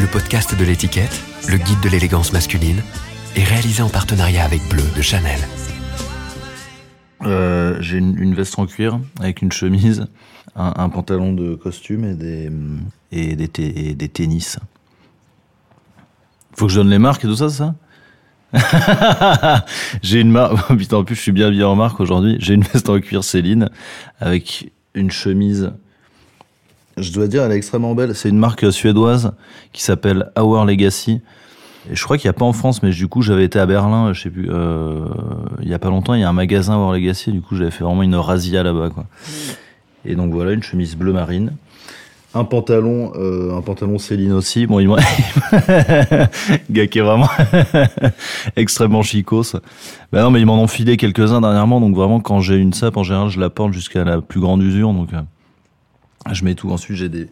Le podcast de l'étiquette, le guide de l'élégance masculine, est réalisé en partenariat avec Bleu de Chanel. Euh, j'ai une, une veste en cuir avec une chemise, un, un pantalon de costume et des, et des, te- et des tennis. Faut que je donne les marques et tout ça, c'est ça J'ai une marque. Putain, en plus, je suis bien bien en marque aujourd'hui. J'ai une veste en cuir Céline avec une chemise. Je dois dire, elle est extrêmement belle. C'est une marque suédoise qui s'appelle Our Legacy. Et je crois qu'il n'y a pas en France, mais du coup, j'avais été à Berlin, je sais plus, euh, il y a pas longtemps, il y a un magasin Our Legacy, du coup, j'avais fait vraiment une razzia là-bas, quoi. Et donc voilà, une chemise bleu marine. Un pantalon, euh, un pantalon Céline aussi. Bon, il m'a, gars qui est vraiment extrêmement chicos. Bah non, mais ils m'en ont filé quelques-uns dernièrement, donc vraiment, quand j'ai une sape, en général, je la porte jusqu'à la plus grande usure, donc, euh, je mets tout. Ensuite, j'ai des,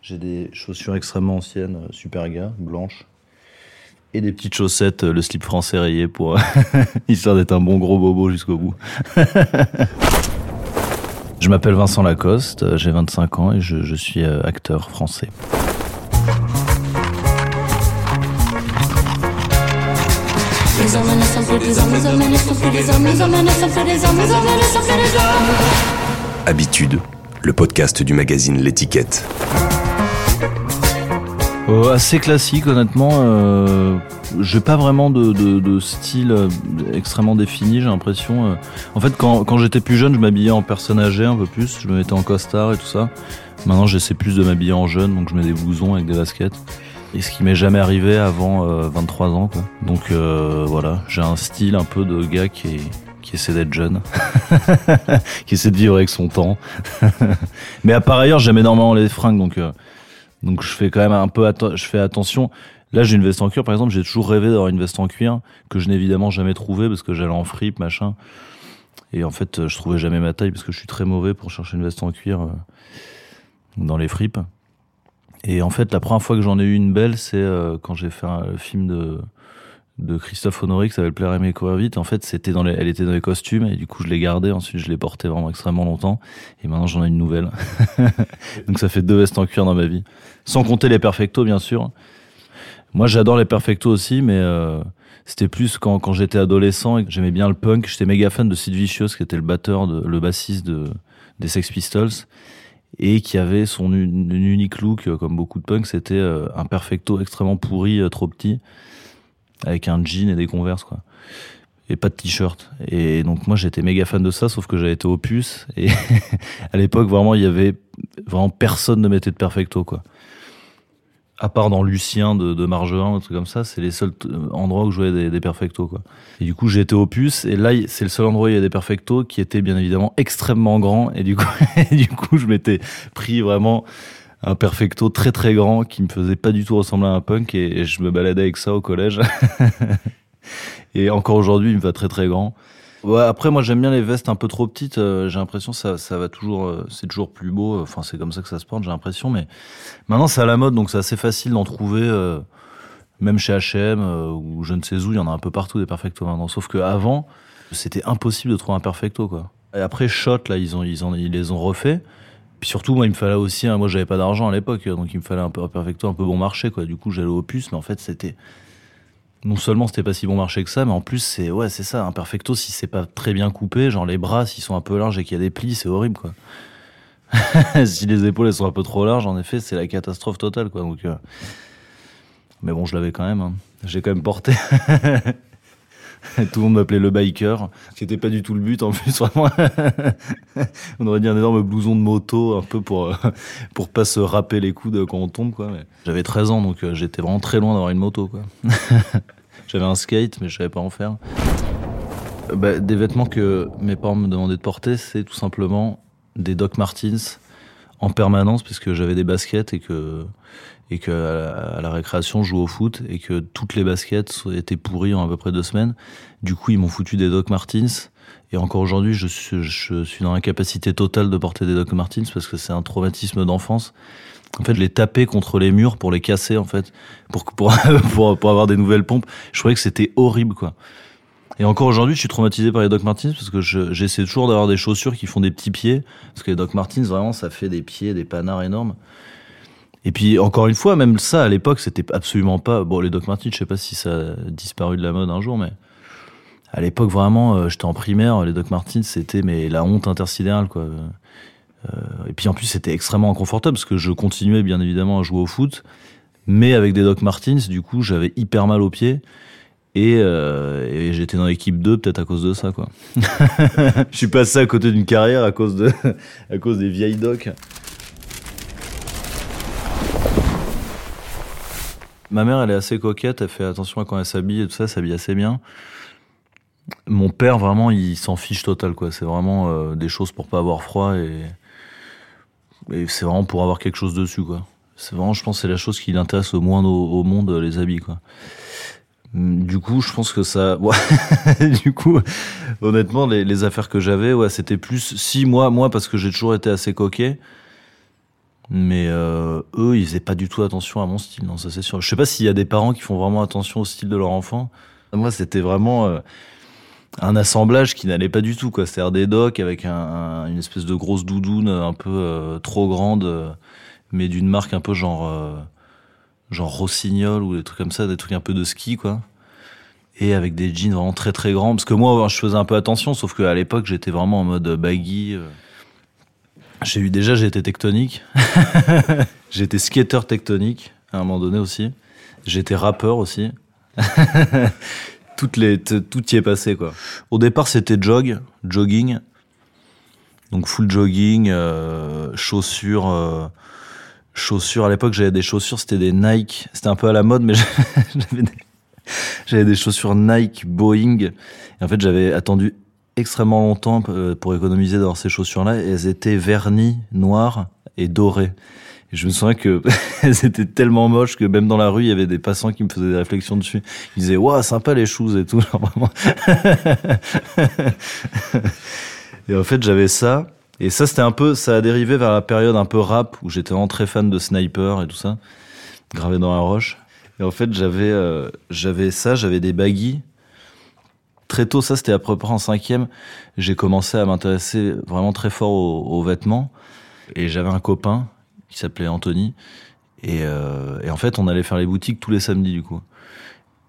j'ai des chaussures extrêmement anciennes, euh, super gars, blanches. Et des petites chaussettes, euh, le slip français rayé pour, histoire d'être un bon gros bobo jusqu'au bout. Je m'appelle Vincent Lacoste, euh, j'ai 25 ans et je, suis euh, acteur français. Habitude, le podcast du magazine L'étiquette. Euh, assez classique, honnêtement. Euh, j'ai pas vraiment de, style euh, extrêmement défini, j'ai l'impression. En fait, quand, j'étais plus jeune, je m'habillais en personne âgée un peu plus. Je me mettais en costard et tout ça. Maintenant, j'essaie plus de m'habiller en jeune, donc je mets des blousons avec des baskets. Et ce qui m'est jamais arrivé avant euh, 23 ans. Donc voilà, j'ai un style un peu de gars qui, est- qui essaie d'être jeune, qui essaie de vivre avec son temps. Mais à par ailleurs, j'aime énormément les fringues, donc euh, donc je fais quand même un peu je fais attention. Là, j'ai une veste en cuir, par exemple, j'ai toujours rêvé d'avoir une veste en cuir que je n'ai évidemment jamais trouvée parce que j'allais en fripe, machin. Et en fait, je trouvais jamais ma taille parce que je suis très mauvais pour chercher une veste en cuir euh, dans les fripes. Et en fait, la première fois que j'en ai eu une belle, c'est euh, quand j'ai fait un film de de Christophe Honoré qui s'appelle Plaire aimer courir vite. En fait, c'était dans elle était dans les costumes et du coup, je l'ai gardée. Ensuite, je l'ai portée vraiment extrêmement longtemps. Et maintenant, j'en ai une nouvelle. Donc, ça fait deux vestes en cuir dans ma vie. Sans compter les perfectos, bien sûr. Moi, j'adore les perfectos aussi, mais euh, c'était plus quand, quand j'étais adolescent et que j'aimais bien le punk. J'étais méga fan de Sid Vicious, qui était le batteur, de, le bassiste de, des Sex Pistols, et qui avait son unique look, euh, comme beaucoup de punks, c'était euh, un perfecto extrêmement pourri, trop petit, avec un jean et des converses, quoi. Et pas de t-shirt. Et donc moi j'étais méga fan de ça, sauf que j'avais été opus. Et à l'époque vraiment il y avait vraiment personne ne mettait de perfecto quoi. À part dans Lucien de, de Margerin, un truc comme ça, c'est les seuls euh, endroits où je voyais des, des perfectos quoi. Et du coup j'ai été opus et là c'est le seul endroit où il y a des perfectos qui étaient bien évidemment extrêmement grands et du coup et du coup je m'étais pris vraiment un perfecto très très grand qui me faisait pas du tout ressembler à un punk et, je me baladais avec ça au collège. et encore aujourd'hui il me va très très grand. Ouais, après moi j'aime bien les vestes un peu trop petites. euh, j'ai l'impression ça, ça va toujours, euh, c'est toujours plus beau. Enfin c'est comme ça que ça se porte, j'ai l'impression. Mais maintenant c'est à la mode, donc c'est assez facile d'en trouver, euh, même chez H&M ou je ne sais où. Il y en a un peu partout des perfectos maintenant. Sauf que avant c'était impossible de trouver un perfecto quoi. Et après Shot là ils ont ils ont ils les ont refait. Puis surtout moi il me fallait aussi, hein, moi j'avais pas d'argent à l'époque, donc il me fallait un, peu, un perfecto un peu bon marché quoi. Du coup j'allais au puce, mais en fait c'était non seulement c'était pas si bon marché que ça, mais en plus c'est ouais c'est ça un perfecto si c'est pas très bien coupé, genre les bras s'ils sont un peu larges et qu'il y a des plis, c'est horrible quoi. si les épaules elles sont un peu trop larges, en effet c'est la catastrophe totale quoi. Donc euh, mais bon je l'avais quand même, hein. j'ai quand même porté. Tout le monde m'appelait le biker, ce qui était pas du tout le but en plus vraiment. on aurait dit un énorme blouson de moto un peu pour euh, pour pas se râper les coudes quand on tombe quoi. J'avais 13 ans donc euh, j'étais vraiment très loin d'avoir une moto quoi. J'avais un skate, mais je savais pas en faire. Bah, des vêtements que mes parents me demandaient de porter, c'est tout simplement des Doc Martens en permanence, puisque j'avais des baskets et que et que à la, récréation je jouais au foot et que toutes les baskets étaient pourries en à peu près deux semaines. Du coup, ils m'ont foutu des Doc Martens. Et encore aujourd'hui, je suis, je suis dans l'incapacité totale de porter des Doc Martens parce que c'est un traumatisme d'enfance. En fait, les tapais contre les murs pour les casser, en fait, pour, pour, pour, avoir des nouvelles pompes. Je trouvais que c'était horrible, quoi. Et encore aujourd'hui, je suis traumatisé par les Doc Martens parce que je- j'essaie toujours d'avoir des chaussures qui font des petits pieds. Parce que les Doc Martens, vraiment, ça fait des pieds, des panards énormes. Et puis, encore une fois, même ça, à l'époque, c'était absolument pas. Bon, les Doc Martens, je sais pas si ça a disparu de la mode un jour, mais à l'époque, vraiment, euh, j'étais en primaire, les Doc Martens, c'était mais la honte intersidérale, quoi. Euh, et puis, en plus, c'était extrêmement inconfortable parce que je continuais, bien évidemment, à jouer au foot, mais avec des Doc Martens, du coup, j'avais hyper mal aux pieds. Et, euh, j'étais dans l'équipe 2 peut-être à cause de ça quoi. je suis passé à côté d'une carrière à cause de à cause des vieilles docs. Ma mère elle est assez coquette, elle fait attention à quand elle s'habille et tout ça, elle s'habille assez bien. Mon père vraiment il s'en fiche total quoi, c'est vraiment euh, des choses pour pas avoir froid et, c'est vraiment pour avoir quelque chose dessus quoi. C'est vraiment je pense c'est la chose qui l'intéresse le moins au, monde les habits quoi. Du coup, je pense que ça. Du coup, honnêtement, les, les affaires que j'avais, ouais, c'était plus. Si moi, moi, parce que j'ai toujours été assez coquet. Mais euh, eux, ils faisaient pas du tout attention à mon style, non, ça c'est sûr. Je sais pas s'il y a des parents qui font vraiment attention au style de leur enfant. Moi, c'était vraiment euh, un assemblage qui n'allait pas du tout, quoi. C'est-à-dire des docks avec un, un- une espèce de grosse doudoune un peu euh, trop grande, euh, mais d'une marque un peu genre. euh, genre Rossignol ou des trucs comme ça, des trucs un peu de ski, quoi. Et avec des jeans vraiment très très grands. Parce que moi, je faisais un peu attention, sauf qu'à l'époque, j'étais vraiment en mode baggy. J'ai eu déjà, j'ai été tectonique. J'étais skater tectonique à un moment donné aussi. J'étais rappeur aussi. Toutes les, tout y est passé, quoi. Au départ, c'était jog, jogging. Donc full jogging, euh, chaussures. euh, chaussures. À l'époque, j'avais des chaussures, c'était des Nike. C'était un peu à la mode, mais j'avais des, chaussures Nike Boeing. Et en fait, j'avais attendu extrêmement longtemps euh, pour économiser d'avoir ces chaussures-là. Elles étaient vernies, noires et dorées. Et je me souviens que elles étaient tellement moches que même dans la rue, il y avait des passants qui me faisaient des réflexions dessus. Ils disaient, waouh, sympa les shoes et tout. Et en fait, j'avais ça. Et ça, c'était un peu, ça a dérivé vers la période un peu rap où j'étais vraiment très fan de Sniper et tout ça, gravé dans la roche. Et en fait, j'avais, euh, j'avais ça, j'avais des baggy. Très tôt, ça, c'était à peu près en cinquième. J'ai commencé à m'intéresser vraiment très fort aux, vêtements. Et j'avais un copain qui s'appelait Anthony. Et, euh, et en fait, on allait faire les boutiques tous les samedis, du coup.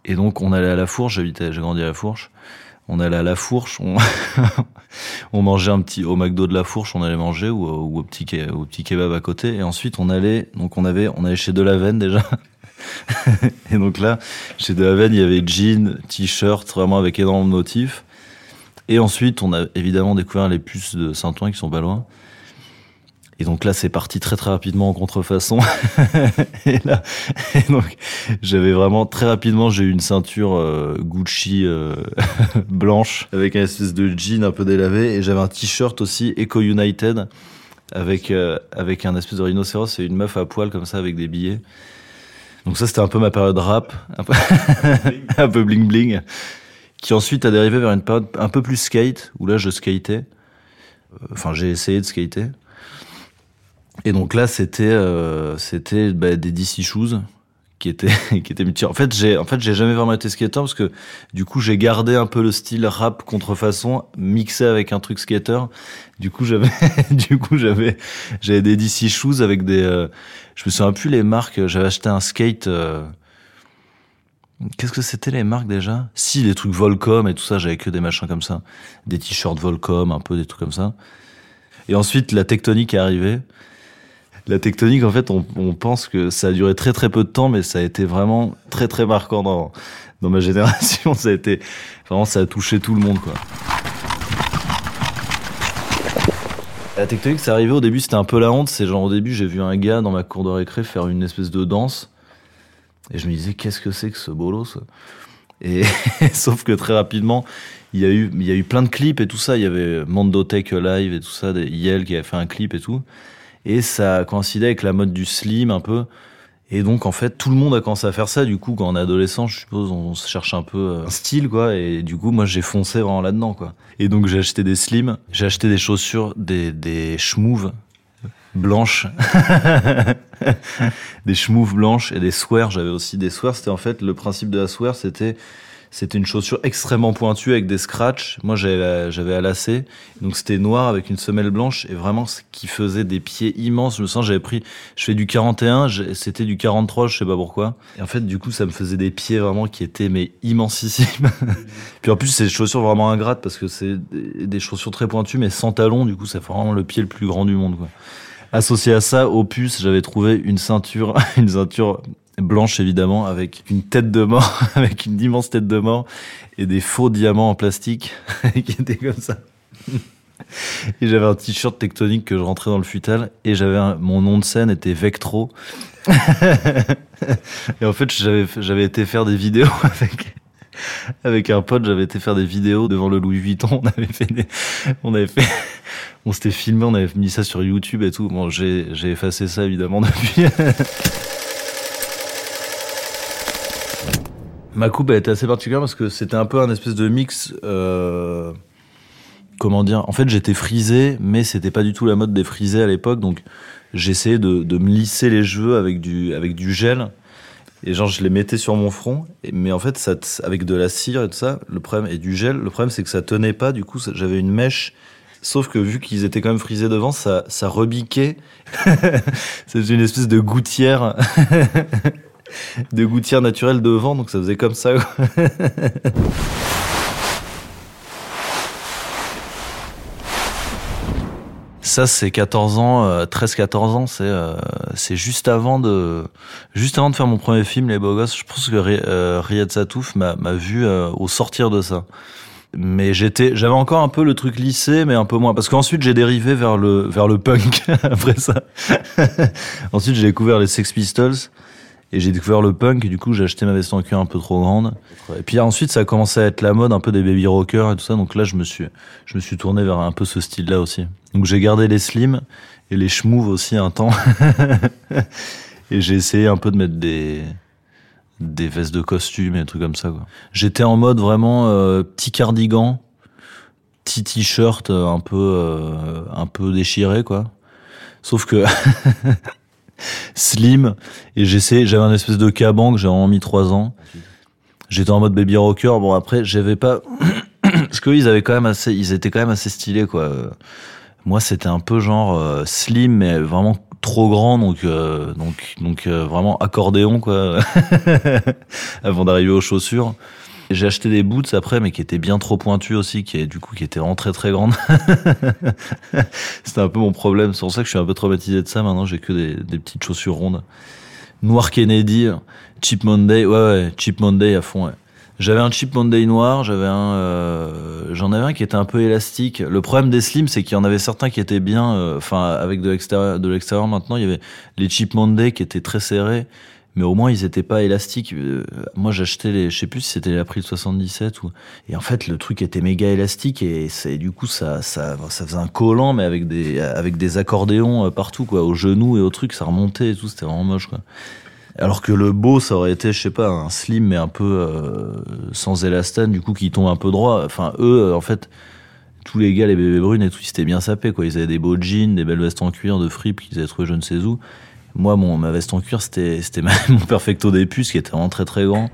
Et donc, on allait à la Fourche. J'habitais, j'ai grandi à la Fourche. On allait à la Fourche. On, mangeait un petit au McDo de la Fourche. On allait manger ou, au- petit au petit kebab à côté. Et ensuite, on allait. Donc, on avait, on allait chez Delaven déjà. et donc là, chez Delaven, il y avait jeans, t-shirt, vraiment avec énormément de motifs. Et ensuite, on a évidemment découvert les puces de Saint-Ouen qui sont pas loin. Et donc là, c'est parti très très rapidement en contrefaçon. et là, donc, j'avais vraiment très rapidement, j'ai eu une ceinture euh, Gucci euh, blanche avec un espèce de jean un peu délavé et j'avais un t-shirt aussi Eco United avec euh, avec un espèce de rhinocéros et une meuf à poil comme ça avec des billets. Donc ça, c'était un peu ma période rap, un peu, bling bling, qui ensuite a dérivé vers une période un peu plus skate où là, je skatais. Euh, Enfin, j'ai essayé de skater. Et donc là, c'était euh, c'était bah, des DC shoes qui étaient qui multi- En fait, j'ai en fait j'ai jamais vraiment été skater parce que du coup j'ai gardé un peu le style rap contrefaçon mixé avec un truc skater. Du coup j'avais du coup j'avais j'avais des DC shoes avec des euh, je me souviens plus les marques. J'avais acheté un skate. euh, Qu'est-ce que c'était les marques déjà? Si les trucs Volcom et tout ça, j'avais que des machins comme ça, des t-shirts Volcom, un peu des trucs comme ça. Et ensuite la tectonique est arrivée. La tectonique, en fait, on, pense que ça a duré très très peu de temps, mais ça a été vraiment très très marquant dans, dans ma génération. Ça a été vraiment, ça a touché tout le monde, quoi. La tectonique, c'est arrivé au début, c'était un peu la honte. C'est genre au début, j'ai vu un gars dans ma cour de récré faire une espèce de danse, et je me disais qu'est-ce que c'est que ce bolos Et sauf que très rapidement, il y a eu, il y a eu plein de clips et tout ça. Il y avait Mandotech Live et tout ça, Yel qui avait fait un clip et tout. Et ça coïncidait avec la mode du slim un peu. Et donc, en fait, tout le monde a commencé à faire ça. Du coup, quand on est adolescent, je suppose, on se cherche un peu euh, un style, quoi. Et du coup, moi, j'ai foncé vraiment là-dedans, quoi. Et donc, j'ai acheté des slims. J'ai acheté des chaussures, des, des schmouves blanches. des schmouves blanches et des swears. J'avais aussi des swears. C'était en fait, le principe de la swear, c'était, C'était une chaussure extrêmement pointue avec des scratchs. Moi, j'avais à lacet. Donc, c'était noir avec une semelle blanche et vraiment ce qui faisait des pieds immenses. Je me sens, j'avais pris, je fais du 41, j'ai- c'était du 43, je sais pas pourquoi. Et en fait, du coup, ça me faisait des pieds vraiment qui étaient, mais immensissimes. Puis en plus, c'est des chaussures vraiment ingrates parce que c'est des chaussures très pointues, mais sans talons. Du coup, ça fait vraiment le pied le plus grand du monde, quoi. Associé à ça, puce, j'avais trouvé une ceinture, une ceinture blanche évidemment, avec une tête de mort, avec une immense tête de mort et des faux diamants en plastique qui étaient comme ça. Et j'avais un t-shirt tectonique que je rentrais dans le futal et j'avais mon nom de scène était Vectro. et en fait, j'avais j'avais été faire des vidéos avec avec un pote, j'avais été faire des vidéos devant le Louis Vuitton. On avait fait des, on avait fait, on s'était filmé, on avait mis ça sur YouTube et tout. Bon, j'ai, j'ai effacé ça évidemment depuis. Ma coupe a été assez particulière parce que c'était un peu un espèce de mix. Euh, comment dire En fait, j'étais frisé, mais c'était pas du tout la mode des frisés à l'époque. Donc, j'essayais de, me lisser les cheveux avec du, avec du gel. Et genre, je les mettais sur mon front. Mais en fait, avec de la cire et tout ça, le problème, et du gel, le problème, c'est que ça tenait pas. Du coup, j'avais une mèche. Sauf que vu qu'ils étaient quand même frisés devant, ça, ça rebiquait. C'était une espèce de gouttière. de gouttière naturelle devant, donc ça faisait comme ça. Ça, c'est 14 ans, euh, 13-14 ans, c'est euh, c'est juste avant de juste avant de faire mon premier film, Les Beaux Gosses. Je pense que euh, Riyad Satouf m'a vu euh, au sortir de ça. Mais j'avais encore un peu le truc lycée, mais un peu moins, parce qu'ensuite j'ai dérivé vers le vers le punk après ça. ensuite j'ai découvert les Sex Pistols et j'ai découvert le punk. Et du coup j'ai acheté ma veste en cuir un peu trop grande. Et puis ensuite ça a commencé à être la mode un peu des baby rockers et tout ça. Donc là je me suis je me suis tourné vers un peu ce style-là aussi. Donc j'ai gardé les slims et les schmouves aussi un temps. et j'ai essayé un peu de mettre des des vestes de costume et des trucs comme ça. quoi. J'étais en mode vraiment euh, petit cardigan, petit t-shirt euh, un peu euh, un peu déchiré quoi. Sauf que slim et j'essayais j'avais un espèce de caban que j'ai vraiment mis trois ans. J'étais en mode baby rocker. Bon après j'avais pas parce que eux, ils avaient quand même assez ils étaient quand même assez stylés quoi. Moi c'était un peu genre euh, slim mais vraiment trop grand donc euh, donc donc euh, vraiment accordéon quoi avant d'arriver aux chaussures. J'ai acheté des boots après, mais qui étaient bien trop pointus aussi, qui du coup qui étaient vraiment très très grandes. C'était un peu mon problème. C'est pour ça que je suis un peu traumatisé de ça. Maintenant, j'ai que des, des petites chaussures rondes. Noir Kennedy, Cheap Monday, ouais ouais, Cheap Monday à fond. Ouais. J'avais un Cheap Monday noir, j'avais un, euh, j'en avais un qui était un peu élastique. Le problème des slims, c'est qu'il y en avait certains qui étaient bien, euh, enfin avec de l'extérieur, de l'extérieur maintenant, il y avait les Cheap Monday qui étaient très serrés mais au moins ils étaient pas élastiques. Euh, moi j'achetais les, je sais plus si c'était l'April 77 ou, et en fait le truc était méga élastique et c'est du coup ça, ça, faisait un collant mais avec des, avec des accordéons euh, partout quoi, aux genoux et au truc, ça remontait et tout, c'était vraiment moche. Alors que le beau, ça aurait été, je sais pas, un slim mais un peu euh, sans élastane, du coup qui tombe un peu droit. Enfin eux, en fait, tous les gars, les bébés brunes et tout, ils s'étaient bien sapés quoi. Ils avaient des beaux jeans, des belles vestes en cuir de fripe qu'ils avaient trouvé je ne sais où. Moi, mon, ma veste en cuir, c'était, mon perfecto des puces qui était vraiment très très grand.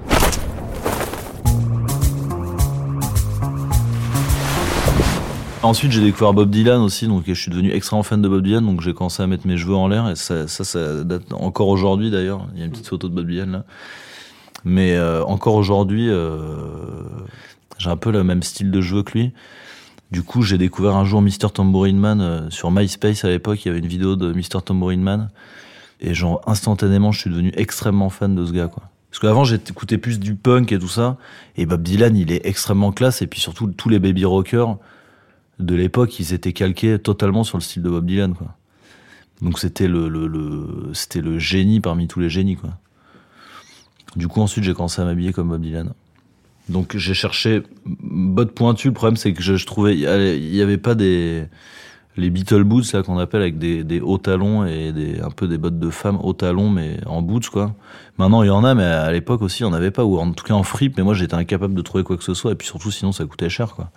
Ensuite, j'ai découvert Bob Dylan aussi, donc je suis devenu extrêmement fan de Bob Dylan, donc j'ai commencé à mettre mes cheveux en l'air, et ça, ça, ça date encore aujourd'hui d'ailleurs. Il y a une petite photo de Bob Dylan là. Mais euh, encore aujourd'hui, euh, j'ai un peu le même style de cheveux que lui. Du coup, j'ai découvert un jour Mr. Tambourine Man euh, sur MySpace à l'époque. Il y avait une vidéo de Mr. Tambourine Man. Et genre, instantanément, je suis devenu extrêmement fan de ce gars, quoi. Parce qu'avant, j'écoutais plus du punk et tout ça. Et Bob Dylan, il est extrêmement classe. Et puis surtout, tous les baby rockers de l'époque, ils étaient calqués totalement sur le style de Bob Dylan, quoi. Donc c'était le, le, le c'était le génie parmi tous les génies, quoi. Du coup, ensuite, j'ai commencé à m'habiller comme Bob Dylan. Donc j'ai cherché bottes pointues. Le problème, c'est que je, je trouvais, il y avait pas des les Beatle boots là qu'on appelle avec des, hauts talons et des un peu des bottes de femme hauts talons mais en boots quoi. Maintenant il y en a mais à l'époque aussi il y en avait pas ou en tout cas en fripe mais moi j'étais incapable de trouver quoi que ce soit et puis surtout sinon ça coûtait cher quoi.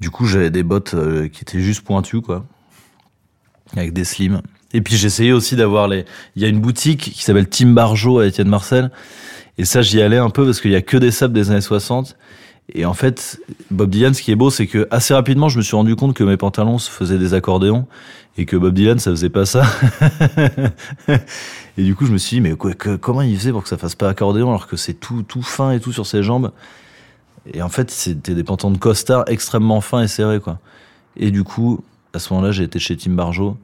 Du coup j'avais des bottes euh, qui étaient juste pointues quoi avec des slims. Et puis j'essayais aussi d'avoir les il y a une boutique qui s'appelle Tim Barjo à Étienne Marcel Et ça, j'y allais un peu parce qu'il y a que des sables des années 60. Et en fait, Bob Dylan, ce qui est beau, c'est que assez rapidement, je me suis rendu compte que mes pantalons se faisaient des accordéons et que Bob Dylan, ça faisait pas ça. et du coup, je me suis dit, mais quoi, comment il faisait pour que ça fasse pas accordéon alors que c'est tout, tout fin et tout sur ses jambes? Et en fait, c'était des pantalons de costard extrêmement fins et serrés, quoi. Et du coup, à ce moment-là, j'ai été chez Tim Barjo.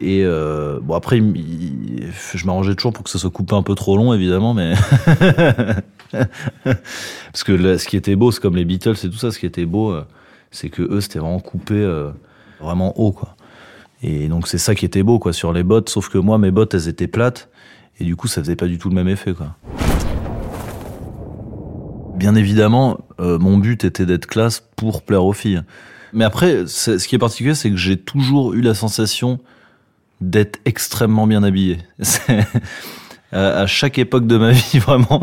Et euh, bon, après, je m'arrangeais toujours pour que ça soit coupé un peu trop long, évidemment, mais. Parce que ce qui était beau, c'est comme les Beatles et tout ça, ce qui était beau, euh, c'est que eux, c'était vraiment coupé euh, vraiment haut, quoi. Et donc, c'est ça qui était beau, quoi, sur les bottes. Sauf que moi, mes bottes, elles étaient plates. Et du coup, ça faisait pas du tout le même effet, quoi. Bien évidemment, mon but était d'être classe pour plaire aux filles. Mais après, ce qui est particulier, c'est que j'ai toujours eu la sensation d'être extrêmement bien habillé. C'est- à chaque époque de ma vie, vraiment.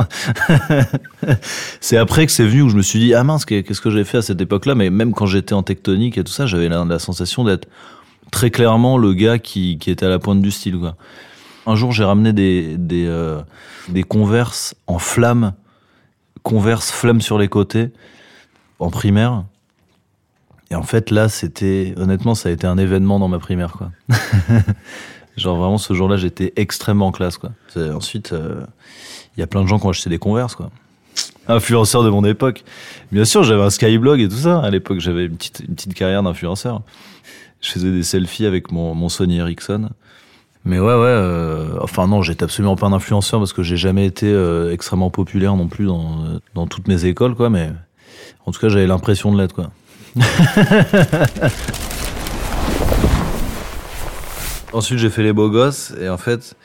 c'est après que c'est venu où je me suis dit, ah mince, qu'est-ce que j'ai fait à cette époque-là? Mais même quand j'étais en tectonique et tout ça, j'avais la, sensation d'être très clairement le gars qui, était à la pointe du style. Un jour, j'ai ramené des, des, euh, converses en flamme, converse flamme sur les côtés, en primaire. Et en fait, là, c'était, honnêtement, ça a été un événement dans ma primaire, quoi. Genre vraiment, ce jour-là, j'étais extrêmement classe, quoi. Ensuite, euh, il y a plein de gens qui ont acheté des converses, quoi. Influenceur de mon époque. Bien sûr, j'avais un skyblog et tout ça. À l'époque, j'avais une petite, une petite carrière d'influenceur. Je faisais des selfies avec mon, mon Sony Ericsson. Mais ouais, ouais. euh, enfin non, j'étais absolument pas un influenceur parce que j'ai jamais été euh, extrêmement populaire non plus dans, dans toutes mes écoles, quoi. Mais en tout cas, j'avais l'impression de l'être, quoi. Ensuite, j'ai fait les beaux gosses et en fait,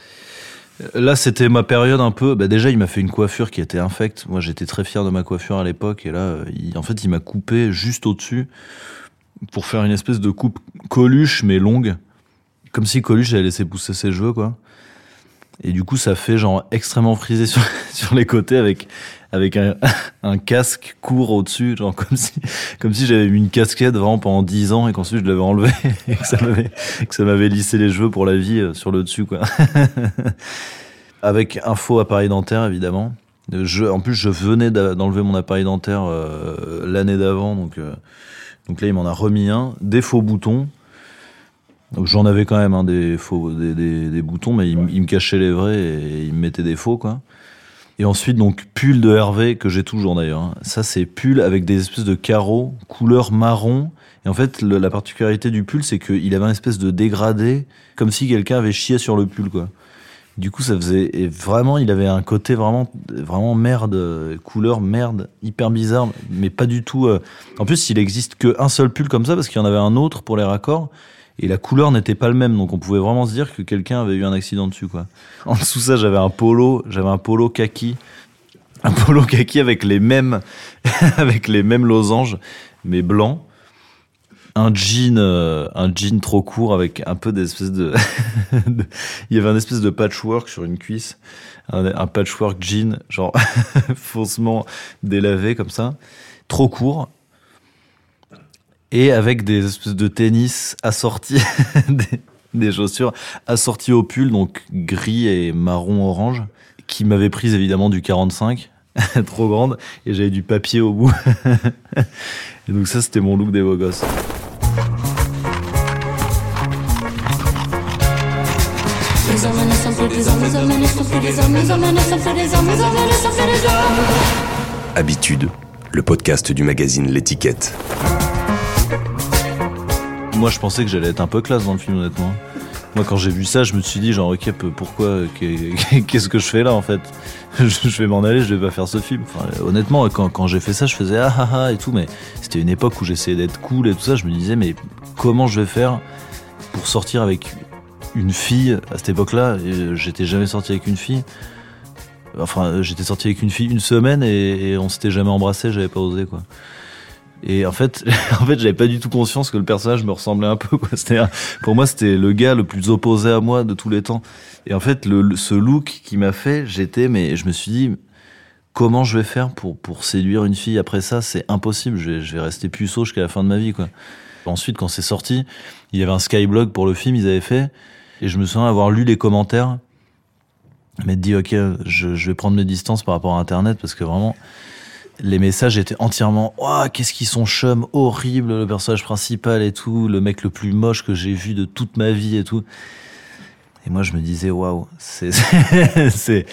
là, c'était ma période un peu. Bah, déjà, il m'a fait une coiffure qui était infecte. Moi, j'étais très fier de ma coiffure à l'époque et là, il- en fait, il m'a coupé juste au-dessus pour faire une espèce de coupe Coluche mais longue, comme si Coluche avait laissé pousser ses cheveux, quoi. Et du coup, ça fait genre extrêmement frisé sur les côtés avec avec un, casque court au-dessus, genre comme si comme si j'avais mis une casquette vraiment pendant 10 ans et qu'ensuite je l'avais enlevé et que ça m'avait que ça m'avait lissé les cheveux pour la vie euh, sur le dessus quoi. avec un faux appareil dentaire évidemment. En plus, je venais d'enlever mon appareil dentaire euh, l'année d'avant, donc euh, donc là il m'en a remis un, des faux boutons. J'en avais quand même hein, des faux des, boutons, mais il me cachait les vrais et il me mettait des faux quoi. Et ensuite, donc, pull de Hervé, que j'ai toujours d'ailleurs. hein. Ça, c'est pull avec des espèces de carreaux, couleur marron. Et en fait, la particularité du pull, c'est qu'il avait un espèce de dégradé, comme si quelqu'un avait chié sur le pull, quoi. Du coup, ça faisait. Et vraiment, il avait un côté vraiment, vraiment merde, couleur merde, hyper bizarre, mais pas du tout. euh. En plus, il existe qu'un seul pull comme ça, parce qu'il y en avait un autre pour les raccords. Et la couleur n'était pas le même, donc on pouvait vraiment se dire que quelqu'un avait eu un accident dessus, quoi. En dessous de ça, j'avais un polo, j'avais un polo kaki, un polo kaki avec les mêmes, avec les mêmes losanges, mais blanc. Un jean, euh, un jean trop court avec un peu d'espèce de, de- il y avait un espèce de patchwork sur une cuisse, un, un patchwork jean, genre faussement délavé comme ça, trop court, et avec des espèces de tennis assortis, des, des chaussures assorties au pull, donc gris et marron orange, qui m'avait prise évidemment du 45, trop grande, et j'avais du papier au bout. et donc ça, c'était mon look des beaux gosses. Habitude, le podcast du magazine L'étiquette. Moi, je pensais que j'allais être un peu classe dans le film, honnêtement. Moi, quand j'ai vu ça, je me suis dit, genre, ok, pourquoi, qu'est- qu'est-ce que je fais là, en fait? Je, vais m'en aller, je vais pas faire ce film. Honnêtement, quand, j'ai fait ça, je faisais ah ah ah et tout, mais c'était une époque où j'essayais d'être cool et tout ça. Je me disais, mais comment je vais faire pour sortir avec une fille à cette époque-là? Et J'étais jamais sorti avec une fille. Enfin, euh, j'étais sorti avec une fille une semaine et, et on s'était jamais embrassé, j'avais pas osé, quoi. Et en fait, en fait, j'avais pas du tout conscience que le personnage me ressemblait un peu. Quoi. Pour moi, c'était le gars le plus opposé à moi de tous les temps. Et en fait, le- ce look qui m'a fait, j'étais, mais je me suis dit, comment je vais faire pour pour séduire une fille après ça? C'est impossible. Je vais, je vais rester puceau jusqu'à la fin de ma vie, quoi. Ensuite, quand c'est sorti, il y avait un skyblog pour le film, ils avaient fait, et je me souviens avoir lu les commentaires. mais dit ok, je, je vais prendre mes distances par rapport à Internet parce que vraiment les messages étaient entièrement Ouah, qu'est-ce qu'ils sont chum, horrible, le personnage principal et tout, le mec le plus moche que j'ai vu de toute ma vie et tout. Et moi je me disais waouh, c'est c'est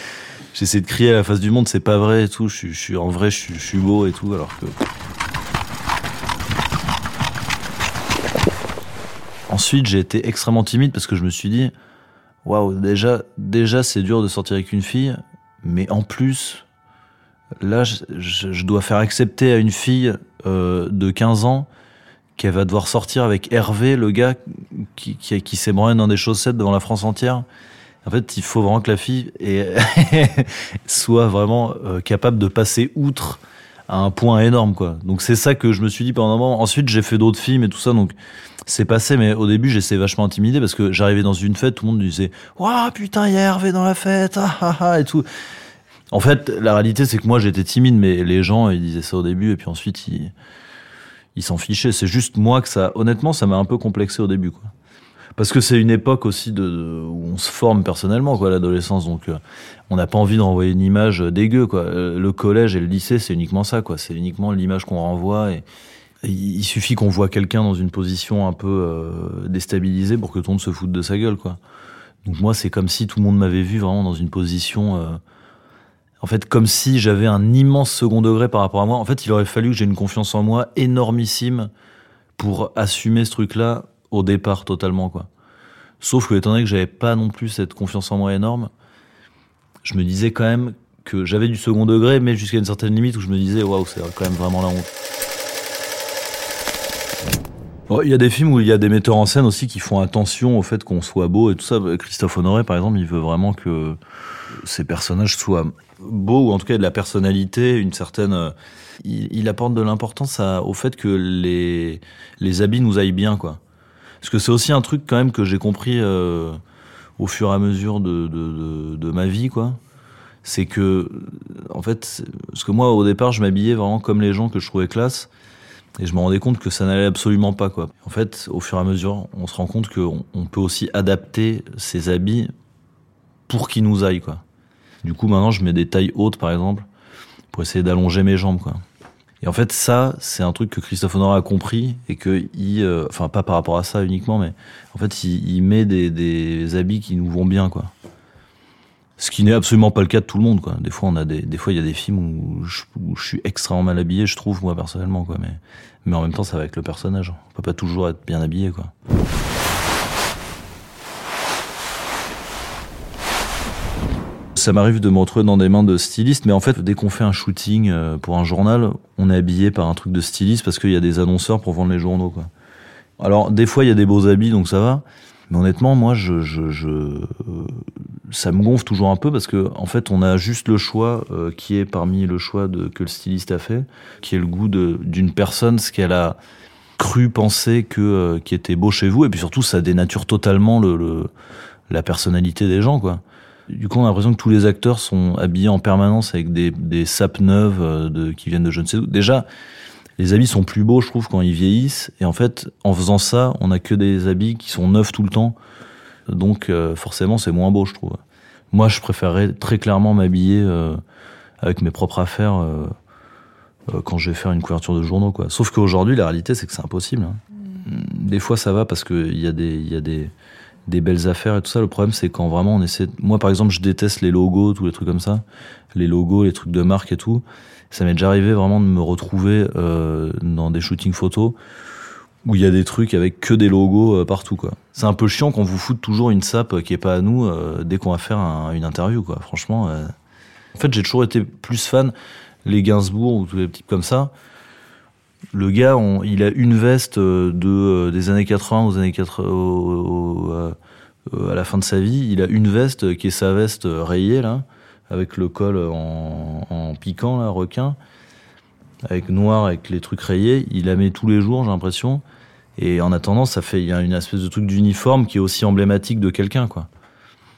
j'essaie de crier à la face du monde, c'est pas vrai et tout, je, suis- en vrai, je, je suis beau et tout alors que Ensuite, j'ai été extrêmement timide parce que je me suis dit, waouh, déjà, déjà, c'est dur de sortir avec une fille, mais en plus, là, je, dois faire accepter à une fille euh, de 15 ans qu'elle va devoir sortir avec Hervé, le gars qui, qui, qui dans des chaussettes devant la France entière. En fait, il faut vraiment que la fille soit vraiment euh, capable de passer outre à un point énorme, quoi. Donc c'est ça que je me suis dit pendant un moment. Ensuite, j'ai fait d'autres films et tout ça, donc c'est passé, mais au début, j'étais vachement intimidé parce que j'arrivais dans une fête, tout le monde disait Waouh, putain, il y a Hervé dans la fête, ah, ah, ah, et tout. En fait, la réalité, c'est que moi, j'étais timide, mais les gens, ils disaient ça au début, et puis ensuite, ils s'en fichaient. C'est juste moi que ça, honnêtement, ça m'a un peu complexé au début, quoi. Parce que c'est une époque aussi où on se forme personnellement, quoi, l'adolescence. Donc, euh, on n'a pas envie de renvoyer une image dégueu, quoi. Euh, Le collège et le lycée, c'est uniquement ça, quoi. C'est uniquement l'image qu'on renvoie. Et, il suffit qu'on voit quelqu'un dans une position un peu euh, déstabilisée pour que tout le monde se foute de sa gueule, quoi. Donc moi, c'est comme si tout le monde m'avait vu vraiment dans une position, euh, en fait, comme si j'avais un immense second degré par rapport à moi. En fait, il aurait fallu que j'ai une confiance en moi énormissime pour assumer ce truc-là au départ totalement, quoi. Sauf que étant donné que j'avais pas non plus cette confiance en moi énorme, je me disais quand même que j'avais du second degré, mais jusqu'à une certaine limite où je me disais waouh, c'est quand même vraiment la honte. Il y a des films où il y a des metteurs en scène aussi qui font attention au fait qu'on soit beau et tout ça. Christophe Honoré, par exemple, il veut vraiment que ces personnages soient beaux ou en tout cas de la personnalité, une certaine. euh, Il, apporte de l'importance au fait que les les habits nous aillent bien, quoi. Parce que c'est aussi un truc quand même que j'ai compris euh, au fur et à mesure de, de, ma vie, quoi. C'est que, en fait, parce que moi au départ je m'habillais vraiment comme les gens que je trouvais classe, et je me rendais compte que ça n'allait absolument pas, quoi. En fait, au fur et à mesure, on se rend compte qu'on on peut aussi adapter ses habits pour qu'ils nous aillent, quoi. Du coup, maintenant, je mets des tailles hautes, par exemple, pour essayer d'allonger mes jambes, quoi. Et en fait, ça, c'est un truc que Christophe Honoré a compris et que il, euh, enfin, pas par rapport à ça uniquement, mais en fait, il, met des, des habits qui nous vont bien, quoi. Ce qui n'est absolument pas le cas de tout le monde, quoi. Des fois, on a des, des fois, il y a des films où je, où je suis extrêmement mal habillé, je trouve, moi, personnellement, quoi. Mais, mais en même temps, ça va avec le personnage. On peut pas toujours être bien habillé, quoi. Ça m'arrive de me retrouver dans des mains de stylistes, mais en fait, dès qu'on fait un shooting euh, pour un journal, on est habillé par un truc de styliste parce qu'il y a des annonceurs pour vendre les journaux. Alors, des fois, il y a des beaux habits, donc ça va. Mais honnêtement, moi, euh, ça me gonfle toujours un peu parce que, en fait, on a juste le choix euh, qui est parmi le choix que le styliste a fait, qui est le goût d'une personne, ce qu'elle a cru penser que qui était beau chez vous, et puis surtout, ça dénature totalement le, le- la personnalité des gens, quoi. Du coup, on a l'impression que tous les acteurs sont habillés en permanence avec des, des sapes neuves euh, de, qui viennent de je ne sais où. Déjà, les habits sont plus beaux, je trouve, quand ils vieillissent. Et en fait, en faisant ça, on a que des habits qui sont neufs tout le temps. Donc, euh, forcément, c'est moins beau, je trouve. Moi, je préférerais très clairement m'habiller euh, avec mes propres affaires euh, quand je vais faire une couverture de journaux, quoi. Sauf qu'aujourd'hui, la réalité, c'est que c'est impossible. hein. Des fois, ça va parce qu'il y a des, y a des, des belles affaires et tout ça. Le problème, c'est quand vraiment on essaie. Moi, par exemple, je déteste les logos, tous les trucs comme ça. Les logos, les trucs de marque et tout. Ça m'est déjà arrivé vraiment de me retrouver euh, dans des shootings photos où il y a des trucs avec que des logos euh, partout. C'est un peu chiant qu'on vous foute toujours une sape qui est pas à nous euh, dès qu'on va faire un- une interview, quoi. Franchement. euh. En fait, j'ai toujours été plus fan les Gainsbourg ou tous les types comme ça. Le gars, il a une veste euh, de euh, des années 80 aux années 80, au- au- euh, à la fin de sa vie. Il a une veste qui est sa veste rayée là, avec le col en, en piquant là, requin, avec noir, avec les trucs rayés. Il la met tous les jours, j'ai l'impression. Et en attendant, ça fait il y a une espèce de truc d'uniforme qui est aussi emblématique de quelqu'un, quoi.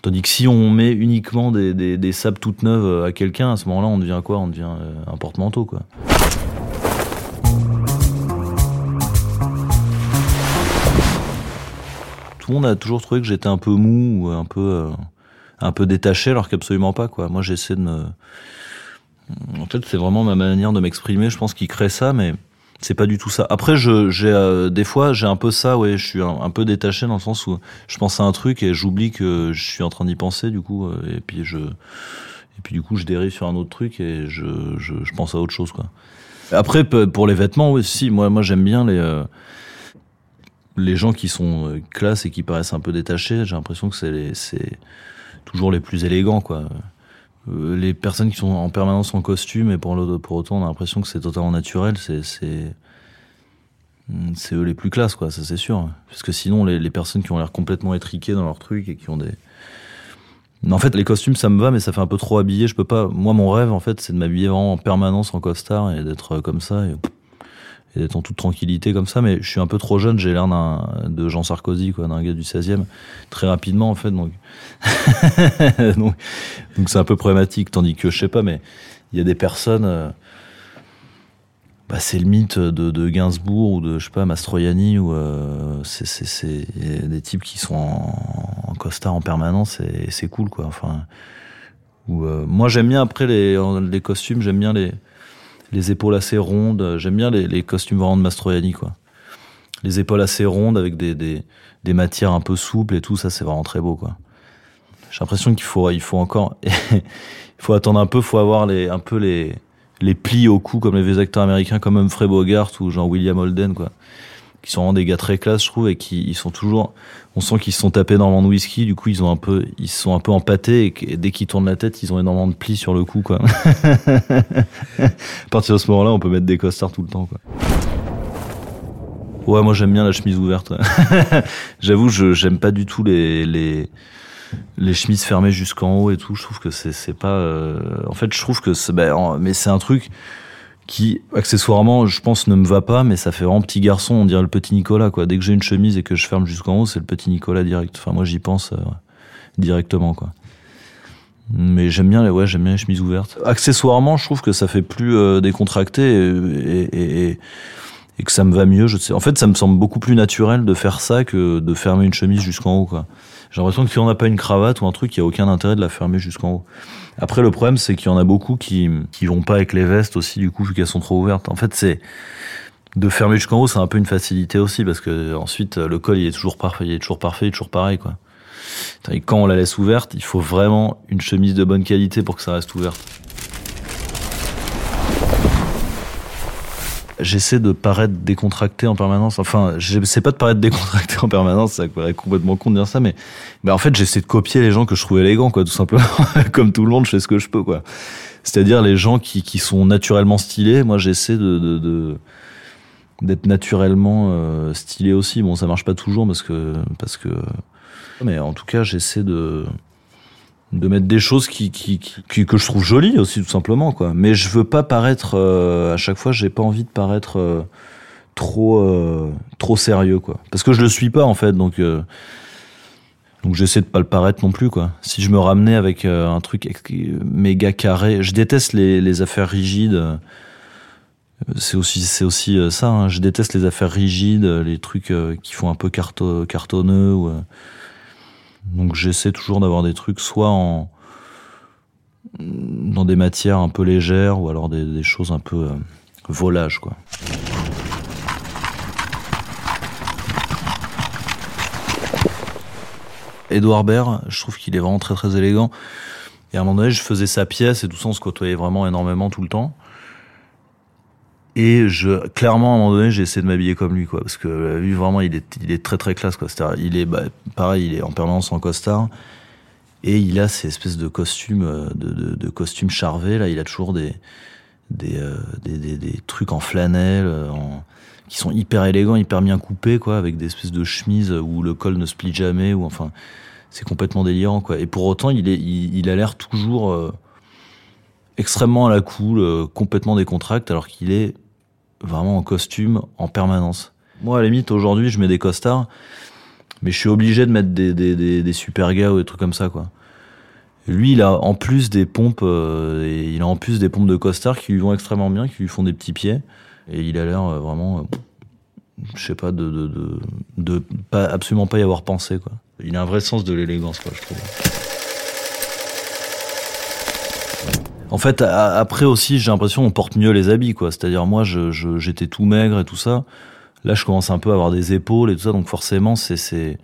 Tandis que si on met uniquement des, des, sapes toutes neuves à quelqu'un, à ce moment-là, on devient quoi? On devient un porte-manteau, quoi. Tout le monde a toujours trouvé que j'étais un peu mou, ou un peu, euh, un peu détaché alors qu'absolument pas quoi. Moi j'essaie de me en fait c'est vraiment ma manière de m'exprimer, je pense qu'il crée ça mais c'est pas du tout ça. Après je j'ai euh, des fois j'ai un peu ça ouais, je suis un, peu détaché dans le sens où je pense à un truc et j'oublie que je suis en train d'y penser du coup euh, et puis je et puis du coup je dérive sur un autre truc et je je, pense à autre chose quoi. Après pour les vêtements oui si moi moi j'aime bien les les gens qui sont euh, classe et qui paraissent un peu détachés, j'ai l'impression que c'est toujours les plus élégants quoi. Euh, les personnes qui sont en permanence en costume et pour pour autant on a l'impression que c'est totalement naturel, c'est c'est c'est eux les plus classes quoi, ça c'est sûr. Parce que sinon les, les personnes qui ont l'air complètement étriquées dans leur truc et qui ont des en fait, les costumes, ça me va, mais ça fait un peu trop habillé. Je peux pas. Moi, mon rêve, en fait, c'est de m'habiller vraiment en permanence en costard et d'être comme ça. Et d'être en toute tranquillité comme ça, mais je suis un peu trop jeune, j'ai l'air d'un de Jean Sarkozy, quoi, d'un gars du 16e, très rapidement en fait, donc donc c'est un peu problématique, tandis que je sais pas, mais il y a des personnes, euh, bah, c'est le mythe de, de Gainsbourg ou de je sais pas Mastroianni ou euh, c'est des types qui sont en, en costard en permanence et, c'est cool quoi, enfin. Ou euh, moi j'aime bien après les les costumes, j'aime bien les les épaules assez rondes. J'aime bien les, costumes vraiment de Mastroianni, quoi. Les épaules assez rondes avec des, des, matières un peu souples et tout, ça c'est vraiment très beau, quoi. J'ai l'impression qu'il faut, il faut encore, il faut attendre un peu, faut avoir les, un peu les, les plis au cou comme les vieux acteurs américains comme Humphrey Bogart ou Jean William Holden, quoi qui sont vraiment des gars très classe, je trouve, et qui ils sont toujours, on sent qu'ils se sont tapés énormément de whisky, du coup ils ont un peu, ils sont un peu empâtés, et, dès qu'ils tournent la tête, ils ont énormément de plis sur le cou, quoi. à partir de ce moment-là, on peut mettre des costards tout le temps, quoi. Ouais, moi j'aime bien la chemise ouverte. J'avoue, je j'aime pas du tout les les les chemises fermées jusqu'en haut et tout. Je trouve que c'est c'est pas. Euh... En fait, je trouve que c'est. Ben, mais c'est un truc qui accessoirement je pense ne me va pas mais ça fait vraiment petit garçon on dirait le petit Nicolas quoi. Dès que j'ai une chemise et que je ferme jusqu'en haut c'est le petit Nicolas direct. Enfin moi j'y pense euh, directement quoi. Mais j'aime bien les ouais j'aime bien les chemises ouvertes. Accessoirement je trouve que ça fait plus euh, décontracté et, et, que ça me va mieux je sais. En fait ça me semble beaucoup plus naturel de faire ça que de fermer une chemise jusqu'en haut quoi j'ai l'impression que si on n'a pas une cravate ou un truc, il n'y a aucun intérêt de la fermer jusqu'en haut. Après, le problème, c'est qu'il y en a beaucoup qui, qui vont pas avec les vestes aussi, du coup, vu qu'elles sont trop ouvertes. En fait, c'est, de fermer jusqu'en haut, c'est un peu une facilité aussi, parce que ensuite, le col, il est toujours parfait, il est toujours parfait, il toujours pareil, quoi. Et quand on la laisse ouverte, il faut vraiment une chemise de bonne qualité pour que ça reste ouverte. J'essaie de paraître décontracté en permanence. Enfin, j'essaie pas de paraître décontracté en permanence, ça paraît complètement con de dire ça, mais, mais en fait, j'essaie de copier les gens que je trouve élégants, quoi, tout simplement. Comme tout le monde, je fais ce que je peux, quoi. C'est-à-dire les gens qui, qui sont naturellement stylés. Moi, j'essaie de, de, de d'être naturellement euh, stylé aussi. Bon, ça marche pas toujours parce que parce que mais en tout cas, j'essaie de de mettre des choses qui, qui, qui, que je trouve jolies aussi tout simplement quoi. Mais je veux pas paraître euh, à chaque fois j'ai pas envie de paraître euh, trop euh, trop sérieux quoi. Parce que je le suis pas en fait donc euh, donc j'essaie de pas le paraître non plus quoi. Si je me ramenais avec euh, un truc méga carré je déteste les, les affaires rigides. C'est aussi c'est aussi ça hein. je déteste les affaires rigides les trucs qui font un peu carto cartonneux ou donc j'essaie toujours d'avoir des trucs soit en dans des matières un peu légères ou alors des, choses un peu euh, volage quoi. Edouard Baird, je trouve qu'il est vraiment très très élégant. Et à un moment donné, je faisais sa pièce et tout ça, on se côtoyait vraiment énormément tout le temps. Et je, clairement, à un moment donné, j'ai essayé de m'habiller comme lui, quoi, parce que lui, vraiment, il est, il est très très classe, quoi. C'est-à-dire, il est, bah, pareil, il est en permanence en costard, et il a ces espèces de costumes, euh, de, de, de costumes charvés. Là, il a toujours des, des, euh, des, des, des, trucs en flanelle, euh, en, qui sont hyper élégants, hyper bien coupés, quoi, avec des espèces de chemises où le col ne se plie jamais, ou enfin, c'est complètement délirant, quoi. Et pour autant, il est, il, il a l'air toujours euh, extrêmement à la cool, euh, complètement décontracté, alors qu'il est vraiment en costume en permanence. Moi, à la limite, aujourd'hui, je mets des costards, mais je suis obligé de mettre des, super gars ou des trucs comme ça, quoi. Lui, il a en plus des pompes, euh, et il a en plus des pompes de costard qui lui vont extrêmement bien, qui lui font des petits pieds, et il a l'air euh, vraiment, euh, je sais pas, de, pas absolument pas y avoir pensé, quoi. Il a un vrai sens de l'élégance, quoi, je trouve. En fait, après aussi, j'ai l'impression qu'on porte mieux les habits, quoi. C'est-à-dire, moi, je, je- j'étais tout maigre et tout ça. Là, je commence un peu à avoir des épaules et tout ça, donc forcément, c'est,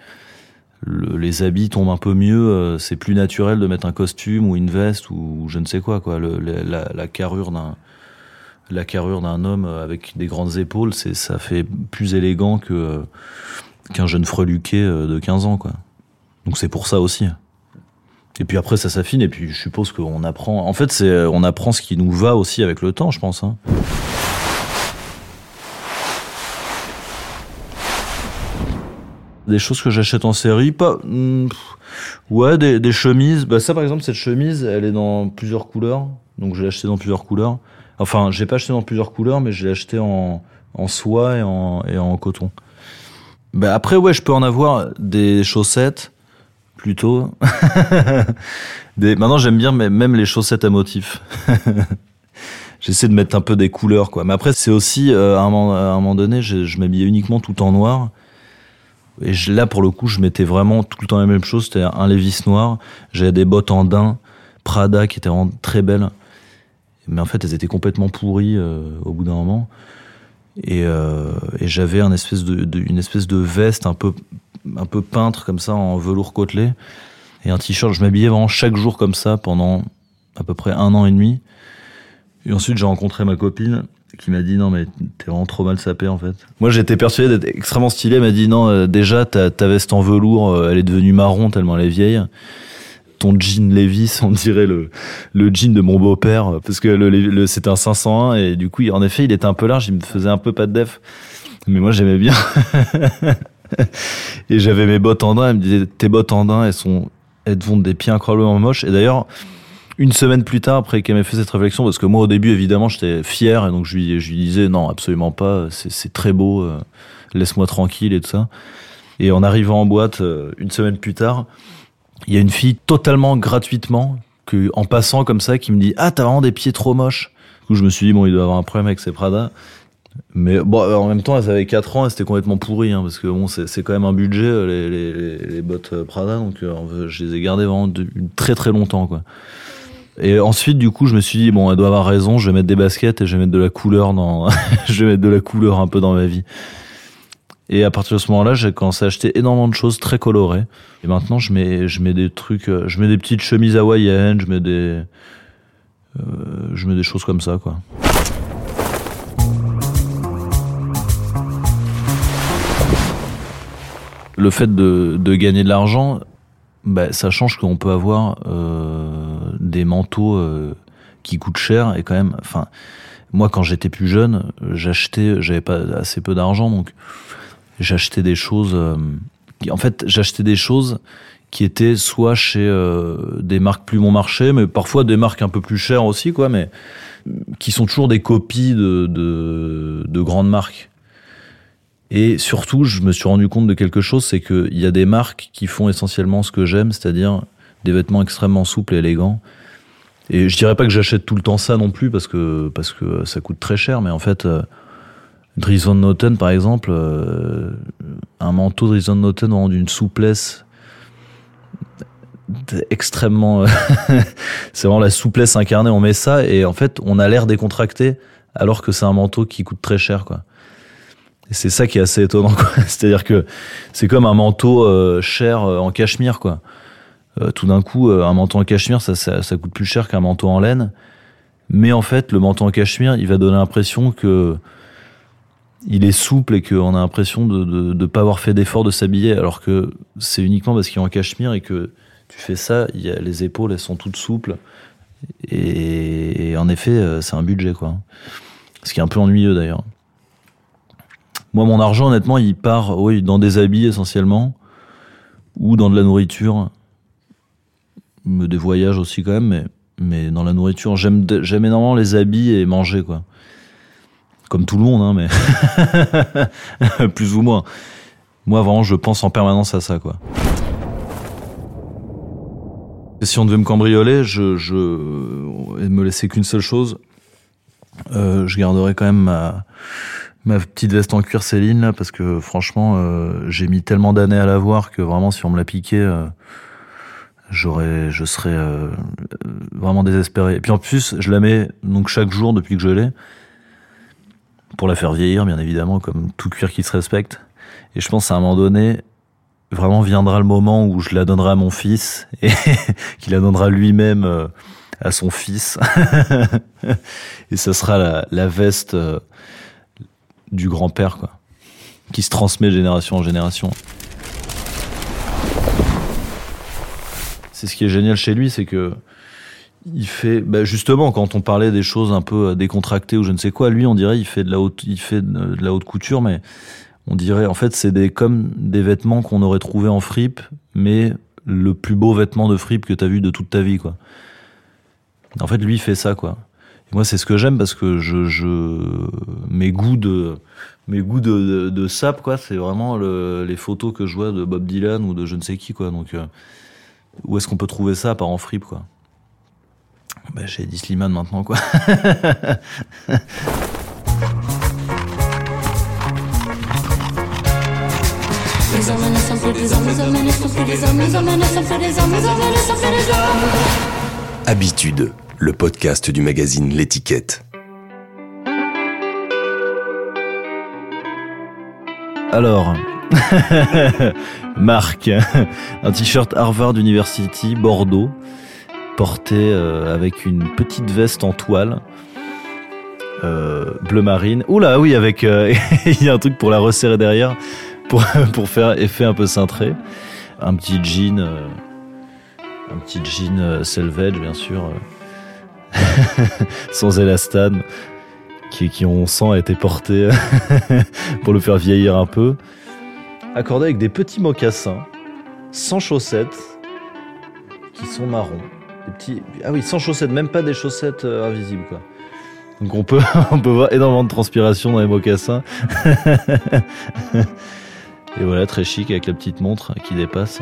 le- les habits tombent un peu mieux. euh, C'est plus naturel de mettre un costume ou une veste ou je ne sais quoi, quoi. La, carrure d'un, la carrure d'un homme avec des grandes épaules, c'est, ça fait plus élégant que euh, qu'un jeune freluquet euh, de 15 ans, quoi. Donc c'est pour ça aussi. Et puis après, ça s'affine, et puis je suppose qu'on apprend. En fait, c'est, on apprend ce qui nous va aussi avec le temps, je pense. Hein. Des choses que j'achète en série, pas. hmm, ouais, des, des chemises. Bah, ça, par exemple, cette chemise, elle est dans plusieurs couleurs. Donc, je l'ai achetée dans plusieurs couleurs. Enfin, j'ai pas acheté dans plusieurs couleurs, mais je l'ai acheté en, en soie et en, et en coton. Bah, après, ouais, je peux en avoir des chaussettes, plutôt. des... Maintenant, j'aime bien même les chaussettes à motifs. J'essaie de mettre un peu des couleurs, quoi. Mais après, c'est aussi, euh, à, un moment, donné, je, m'habillais uniquement tout en noir. Et là, pour le coup, je mettais vraiment tout le temps la même chose. C'était un Levis noir. J'avais des bottes en daim, Prada, qui étaient vraiment très belles. Mais en fait, elles étaient complètement pourries euh, au bout d'un moment. Et, euh, j'avais une espèce de veste un peu, un peu peintre comme ça en velours côtelé et un t-shirt. Je m'habillais vraiment chaque jour comme ça pendant à peu près un an et demi. Et ensuite, j'ai rencontré ma copine qui m'a dit non mais t'es vraiment trop mal sapé en fait. Moi j'étais persuadé d'être extrêmement stylé, elle m'a dit non euh, déjà ta, veste en velours euh, elle est devenue marron tellement elle est vieille. Ton jean Levis on dirait le, le jean de mon beau-père parce que le, c'était un 501 et du coup en effet il était un peu large, il me faisait un peu pas de def. Mais moi j'aimais bien. et j'avais mes bottes en daim, elle me disait tes bottes en daim elles sont elles vont des pieds incroyablement moches et d'ailleurs une semaine plus tard, après qu'elle m'ait fait cette réflexion, parce que moi au début évidemment j'étais fier et donc je lui, disais non absolument pas, c'est c'est très beau, euh, laisse-moi tranquille et tout ça. Et en arrivant en boîte euh, une semaine plus tard, il y a une fille totalement gratuitement que en passant comme ça qui me dit ah t'as vraiment des pieds trop moches. Du coup je me suis dit bon il doit avoir un problème avec ses Prada. Mais bon, euh, en même temps, elles avaient 4 ans et c'était complètement pourri, hein, parce que bon, c'est quand même un budget, euh, les, bottes euh, Prada, donc je les ai gardées vraiment très très longtemps, quoi. Et ensuite, du coup, je me suis dit, bon, elle doit avoir raison, je vais mettre des baskets et je vais mettre de la couleur dans, je vais mettre de la couleur un peu dans ma vie. Et à partir de ce moment-là, j'ai commencé à acheter énormément de choses très colorées. Et maintenant, je mets, je mets des trucs, je mets des petites chemises hawaïennes, je mets des, je mets des choses comme ça, quoi. Le fait de, gagner de l'argent, bah, ça change qu'on peut avoir euh, des manteaux euh, qui coûtent cher et quand même, enfin, moi quand j'étais plus jeune, j'achetais, j'avais pas assez peu d'argent donc j'achetais des choses. euh, qui- en fait, j'achetais des choses qui étaient soit chez euh, des marques plus bon marché, mais parfois des marques un peu plus chères aussi, quoi, mais qui sont toujours des copies de grandes marques. Et surtout, je me suis rendu compte de quelque chose, c'est qu'il y a des marques qui font essentiellement ce que j'aime, c'est-à-dire des vêtements extrêmement souples et élégants. Et je dirais pas que j'achète tout le temps ça non plus parce que parce que ça coûte très cher, mais en fait, euh, Dries Noten par exemple, euh, un manteau Dries Noten rend d'une souplesse extrêmement, c'est vraiment la souplesse incarnée. On met ça et en fait, on a l'air décontracté alors que c'est un manteau qui coûte très cher, quoi. C'est ça qui est assez étonnant, quoi. C'est-à-dire que c'est comme un manteau euh, cher euh, en cachemire, quoi. Euh, tout d'un coup, euh, un manteau en cachemire, ça, ça, ça coûte plus cher qu'un manteau en laine. Mais en fait, le manteau en cachemire, il va donner l'impression que il est souple et qu'on a l'impression de ne de, de pas avoir fait d'effort de s'habiller, alors que c'est uniquement parce qu'il est en cachemire et que tu fais ça, y a, les épaules, elles sont toutes souples. Et, et en effet, euh, c'est un budget, quoi. Ce qui est un peu ennuyeux, d'ailleurs. Moi, mon argent, honnêtement, il part oui, dans des habits essentiellement, ou dans de la nourriture, des voyages aussi quand même, mais, dans la nourriture, j'aime énormément les habits et manger, quoi. Comme tout le monde, hein, mais plus ou moins. Moi, vraiment, je pense en permanence à ça, quoi. Si on devait me cambrioler, je, je et me laisser qu'une seule chose, euh, je garderais quand même ma, ma petite veste en cuir Céline là, parce que franchement, euh, j'ai mis tellement d'années à l'avoir que vraiment, si on me l'a piqué, euh, j'aurais, je serais euh, vraiment désespéré. Et puis en plus, je la mets donc chaque jour depuis que je l'ai pour la faire vieillir, bien évidemment, comme tout cuir qui se respecte. Et je pense à un moment donné, vraiment viendra le moment où je la donnerai à mon fils et qu'il la donnera lui-même à son fils. et ce sera la, la veste du grand-père, quoi, qui se transmet de génération en génération. C'est ce qui est génial chez lui, c'est que il fait, bah justement, quand on parlait des choses un peu euh, décontractées ou je ne sais quoi, lui, on dirait, il fait de la haute, il fait de la haute couture, mais on dirait, en fait, c'est des, comme des vêtements qu'on aurait trouvé en fripe, mais le plus beau vêtement de fripe que t'as vu de toute ta vie, quoi. En fait, lui, il fait ça, quoi. Et moi, c'est ce que j'aime parce que je, je, mes goûts de, mes goûts de, de, de sap, quoi, c'est vraiment le, les photos que je vois de Bob Dylan ou de je ne sais qui, quoi. Donc, euh, où est-ce qu'on peut trouver ça à part en fripe, quoi? Bah, j'ai Eddie Slimane maintenant, quoi. Les hommes ne sont plus des hommes, les hommes ne sont plus des hommes, les hommes ne sont plus des hommes, les hommes ne sont plus des hommes. Habitude, le podcast du magazine L'étiquette. Alors, Marc, un t-shirt Harvard University Bordeaux, porté euh, avec une petite veste en toile. euh, bleu marine. Oula, oui, avec euh, il y a un truc pour la resserrer derrière, pour faire effet un peu cintré. Un petit jean, un petit jean selvage, bien sûr, sans élastane, qui qui on sent a été porté pour le faire vieillir un peu. Accordé avec des petits mocassins, sans chaussettes, qui sont marrons. Des petits, ah oui, sans chaussettes, même pas des chaussettes euh, invisibles, quoi. Donc on peut, on peut voir énormément de transpiration dans les mocassins. Et voilà, très chic avec la petite montre qui dépasse.